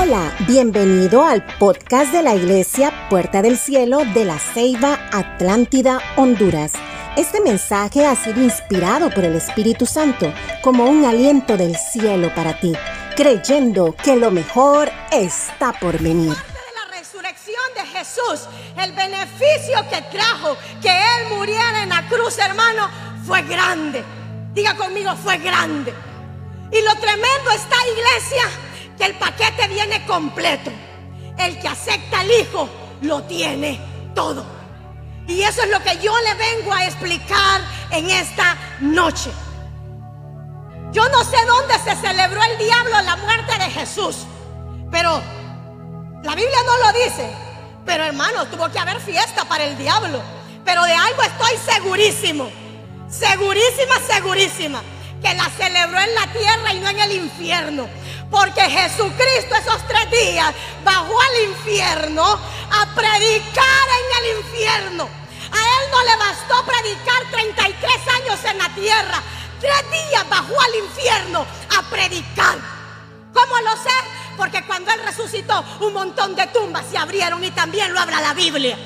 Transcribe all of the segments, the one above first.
Hola, bienvenido al podcast de la Iglesia Puerta del Cielo de la Ceiba Atlántida, Honduras. Este mensaje ha sido inspirado por el Espíritu Santo como un aliento del cielo para ti, creyendo que lo mejor está por venir. la resurrección de Jesús, el beneficio que trajo que Él muriera en la cruz, hermano, fue grande. Diga conmigo, fue grande. Y lo tremendo está, iglesia, que el paquete viene completo. El que acepta al Hijo lo tiene todo. Y eso es lo que yo le vengo a explicar en esta noche. Yo no sé dónde se celebró el diablo la muerte de Jesús, pero la Biblia no lo dice. Pero hermano, tuvo que haber fiesta para el diablo. Pero de algo estoy segurísimo, segurísima, segurísima, que la celebró en la tierra y no en el infierno. Porque Jesucristo esos tres días bajó al infierno a predicar en el infierno. A él no le bastó predicar 33 años en la tierra. Tres días bajó al infierno a predicar. ¿Cómo lo sé? Porque cuando él resucitó, un montón de tumbas se abrieron y también lo habla la Biblia.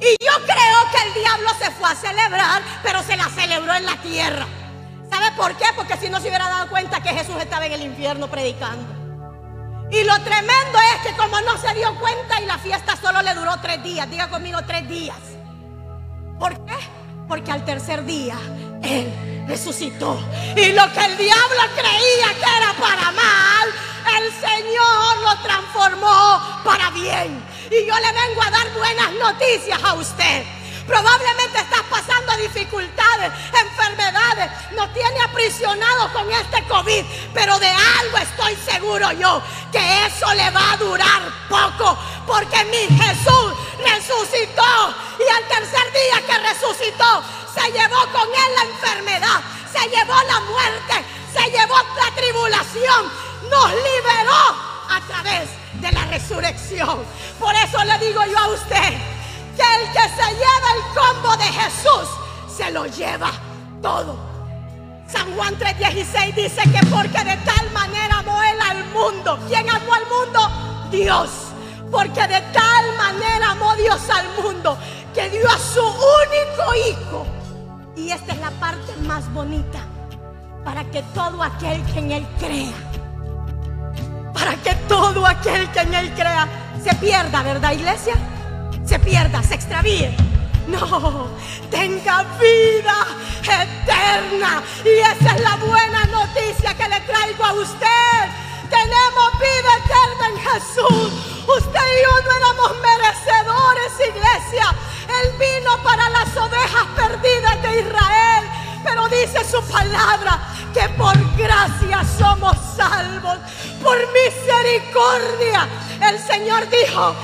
Y yo creo que el diablo se fue a celebrar, pero se la celebró en la tierra. ¿Sabe por qué? Porque si no se hubiera dado cuenta que Jesús estaba en el infierno predicando. Y lo tremendo es que como no se dio cuenta y la fiesta solo le duró tres días, diga conmigo tres días. ¿Por qué? Porque al tercer día Él resucitó. Y lo que el diablo creía que era para mal, el Señor lo transformó para bien. Y yo le vengo a dar buenas noticias a usted. Probablemente estás pasando dificultades, enfermedades, nos tiene aprisionado con este COVID, pero de algo estoy seguro yo, que eso le va a durar poco, porque mi Jesús resucitó y al tercer día que resucitó, se llevó con él la enfermedad, se llevó la muerte, se llevó la tribulación, nos liberó a través de la resurrección. Por eso le digo yo a usted, el que se lleva el combo de Jesús se lo lleva todo. San Juan 3:16 dice que porque de tal manera amó él al mundo. ¿Quién amó al mundo? Dios. Porque de tal manera amó Dios al mundo que dio a su único hijo. Y esta es la parte más bonita. Para que todo aquel que en él crea. Para que todo aquel que en él crea se pierda, ¿verdad iglesia? Se pierda, se extravíe. No, tenga vida eterna. Y esa es la buena noticia que le traigo a usted. Tenemos vida eterna en Jesús. Usted y yo no éramos merecedores, iglesia. Él vino para las ovejas perdidas de Israel. Pero dice su palabra que por gracia somos salvos. Por misericordia. El Señor dijo,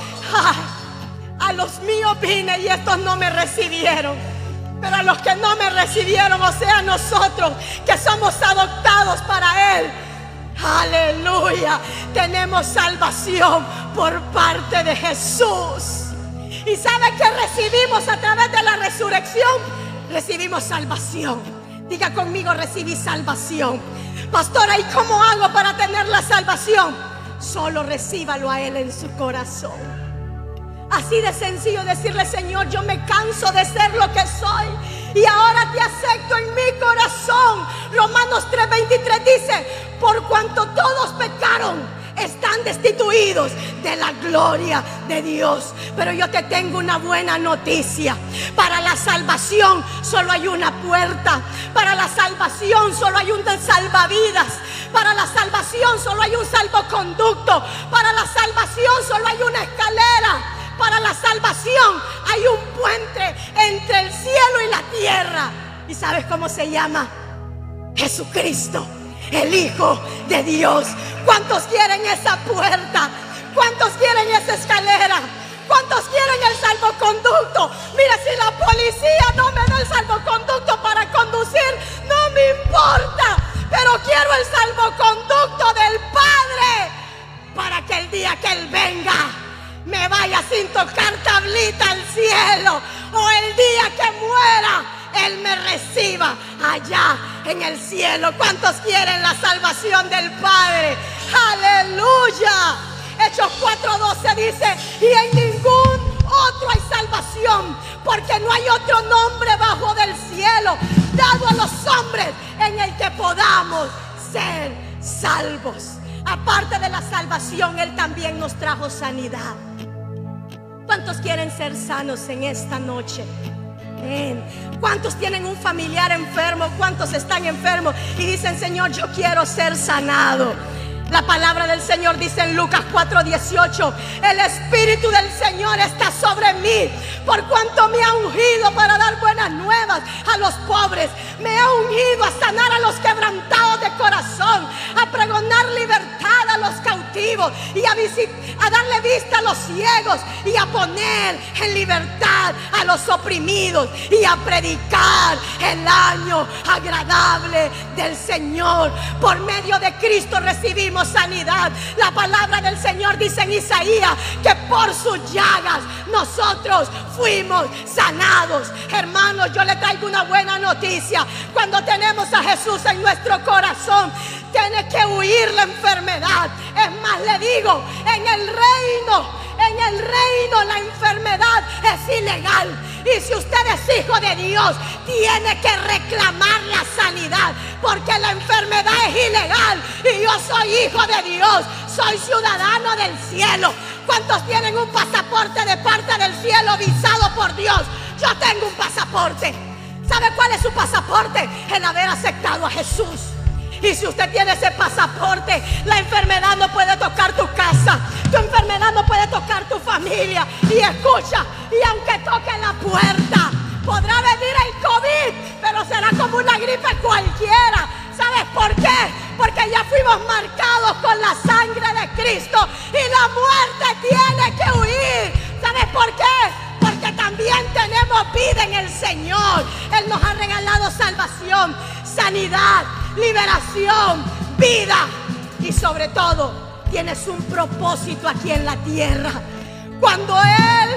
a los míos vine y estos no me recibieron. Pero a los que no me recibieron, o sea, nosotros que somos adoptados para Él, aleluya, tenemos salvación por parte de Jesús. ¿Y sabe que recibimos a través de la resurrección? Recibimos salvación. Diga conmigo, recibí salvación. Pastora, ¿y cómo hago para tener la salvación? Solo recíbalo a Él en su corazón. Así de sencillo decirle, Señor, yo me canso de ser lo que soy. Y ahora te acepto en mi corazón. Romanos 3:23 dice, por cuanto todos pecaron, están destituidos de la gloria de Dios. Pero yo te tengo una buena noticia. Para la salvación solo hay una puerta. Para la salvación solo hay un salvavidas. Para la salvación solo hay un salvoconducto. Para la salvación hay un puente entre el cielo y la tierra. ¿Y sabes cómo se llama? Jesucristo, el Hijo de Dios. ¿Cuántos quieren esa puerta? ¿Cuántos quieren esa escalera? ¿Cuántos quieren el salvoconducto? Mira, si la policía no me da el salvoconducto para conducir, no me importa. Pero quiero el salvoconducto del Padre para que el día que Él venga me vaya sin tocar tablita al cielo o el día que muera Él me reciba allá en el cielo. ¿Cuántos quieren la salvación del Padre? Aleluya. dice, y en ningún otro hay salvación, porque no hay otro nombre bajo del cielo dado a los hombres en el que podamos ser salvos. Aparte de la salvación, Él también nos trajo sanidad. ¿Cuántos quieren ser sanos en esta noche? ¿Cuántos tienen un familiar enfermo? ¿Cuántos están enfermos y dicen, Señor, yo quiero ser sanado? La palabra del Señor dice en Lucas 4:18, el Espíritu del Señor está sobre mí, por cuanto me ha ungido para dar buenas nuevas a los pobres, me ha ungido a sanar a los quebrantados de corazón, a pregonar libertad a los cautivos y a, darle vista a los ciegos y a poner en libertad a los oprimidos y a predicar el año agradable del Señor. Por medio de Cristo recibimos sanidad. La palabra del Señor dice en Isaías que por sus llagas nosotros fuimos sanados. Hermanos, yo le traigo una buena noticia. Cuando tenemos a Jesús en nuestro corazón, tiene que huir la enfermedad. Es más, le digo, en el reino, en el reino la enfermedad es ilegal. Y si usted es hijo de Dios, tiene que reclamar la sanidad, porque la enfermedad es ilegal. Y yo soy hijo de Dios, soy ciudadano del cielo. ¿Cuántos tienen un pasaporte de parte del cielo visado por Dios? Yo tengo un pasaporte. ¿Sabe cuál es su pasaporte? El haber aceptado a Jesús. Y si usted tiene ese pasaporte, la enfermedad no puede tocar tu casa, tu enfermedad no puede tocar tu familia. Y escucha, y aunque toque la puerta, podrá venir el COVID, pero será como una gripe cualquiera. ¿Sabes por qué? Porque ya fuimos marcados con la sangre de Cristo y la muerte tiene que huir. ¿Sabes por qué? Porque también tenemos vida en el Señor. Él nos ha regalado salvación, sanidad, liberación, vida y sobre todo tienes un propósito aquí en la tierra. Cuando Él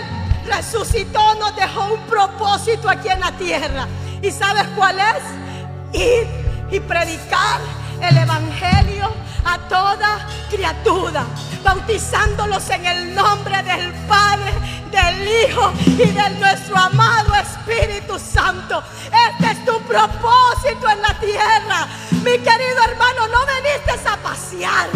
resucitó nos dejó un propósito aquí en la tierra. ¿Y sabes cuál es? Ir y predicar el Evangelio a toda criatura, bautizándolos en el nombre del Padre, del Hijo y de nuestro amado Espíritu Santo. Este es tu propósito en la tierra. Mi querido hermano, no veniste a pasear.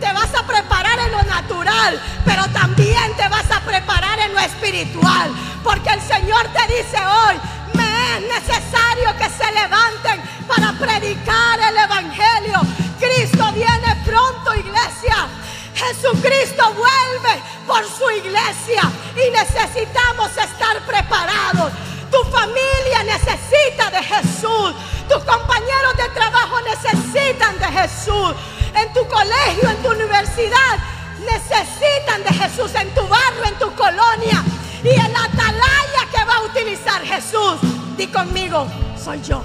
Te vas a preparar en lo natural, pero también te vas a preparar en lo espiritual. Porque el Señor te dice hoy, me es necesario que se levanten para predicar el Evangelio. Cristo viene pronto, iglesia. Jesucristo vuelve por su iglesia y necesitamos estar preparados. Tu familia necesita de Jesús. Tus compañeros de trabajo necesitan de Jesús. En tu colegio, en tu universidad, necesitan de Jesús. En tu barrio, en tu colonia. Y en la atalaya que va a utilizar Jesús. Di conmigo, soy yo.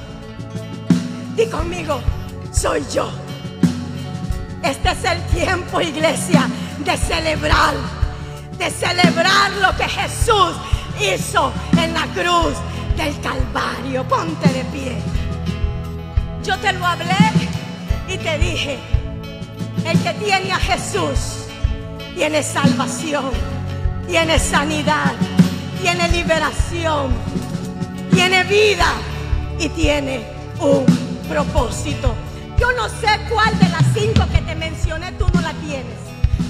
Di conmigo, soy yo. Este es el tiempo, iglesia, de celebrar, de celebrar lo que Jesús hizo en la cruz del Calvario. Ponte de pie. Yo te lo hablé y te dije, el que tiene a Jesús tiene salvación, tiene sanidad, tiene liberación, tiene vida y tiene un propósito. Yo no sé cuál de las cinco que te mencioné tú no la tienes.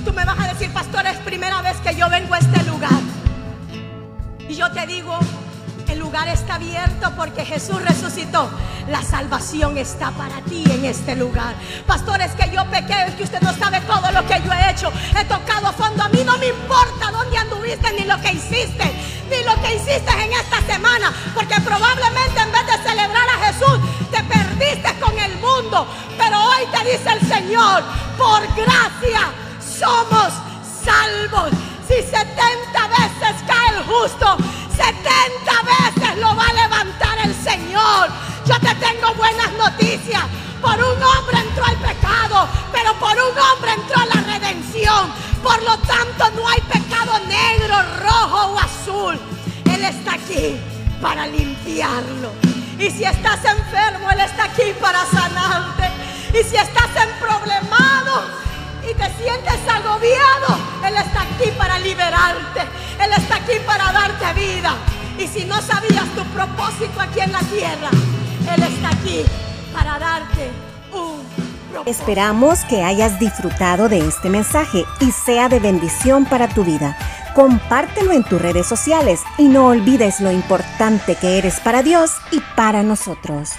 Tú me vas a decir, pastor, es primera vez que yo vengo a este lugar. Y yo te digo, el lugar está abierto porque Jesús resucitó. La salvación está para ti en este lugar. Pastor, es que yo pequé, es que usted no sabe todo lo que yo he hecho. He tocado fondo. A mí no me importa dónde anduviste ni lo que hiciste, ni lo que hiciste en esta semana. Porque probablemente en vez de celebrar a Jesús, te perdiste con el mundo. Pero hoy te dice el Señor, por gracia somos salvos. Si 70 veces cae el justo, 70 veces lo va a levantar el Señor. Yo te tengo buenas noticias. Por un hombre entró el pecado, pero por un hombre entró la redención. Por lo tanto, no hay pecado para limpiarlo. Y si estás enfermo, Él está aquí para sanarte. Y si estás en problemado y te sientes agobiado, Él está aquí para liberarte aquí para darte vida. Y si no sabías tu propósito aquí en la tierra, Él está aquí para darte un propósito. Esperamos que hayas disfrutado de este mensaje y sea de bendición para tu vida. Compártelo en tus redes sociales y no olvides lo importante que eres para Dios y para nosotros.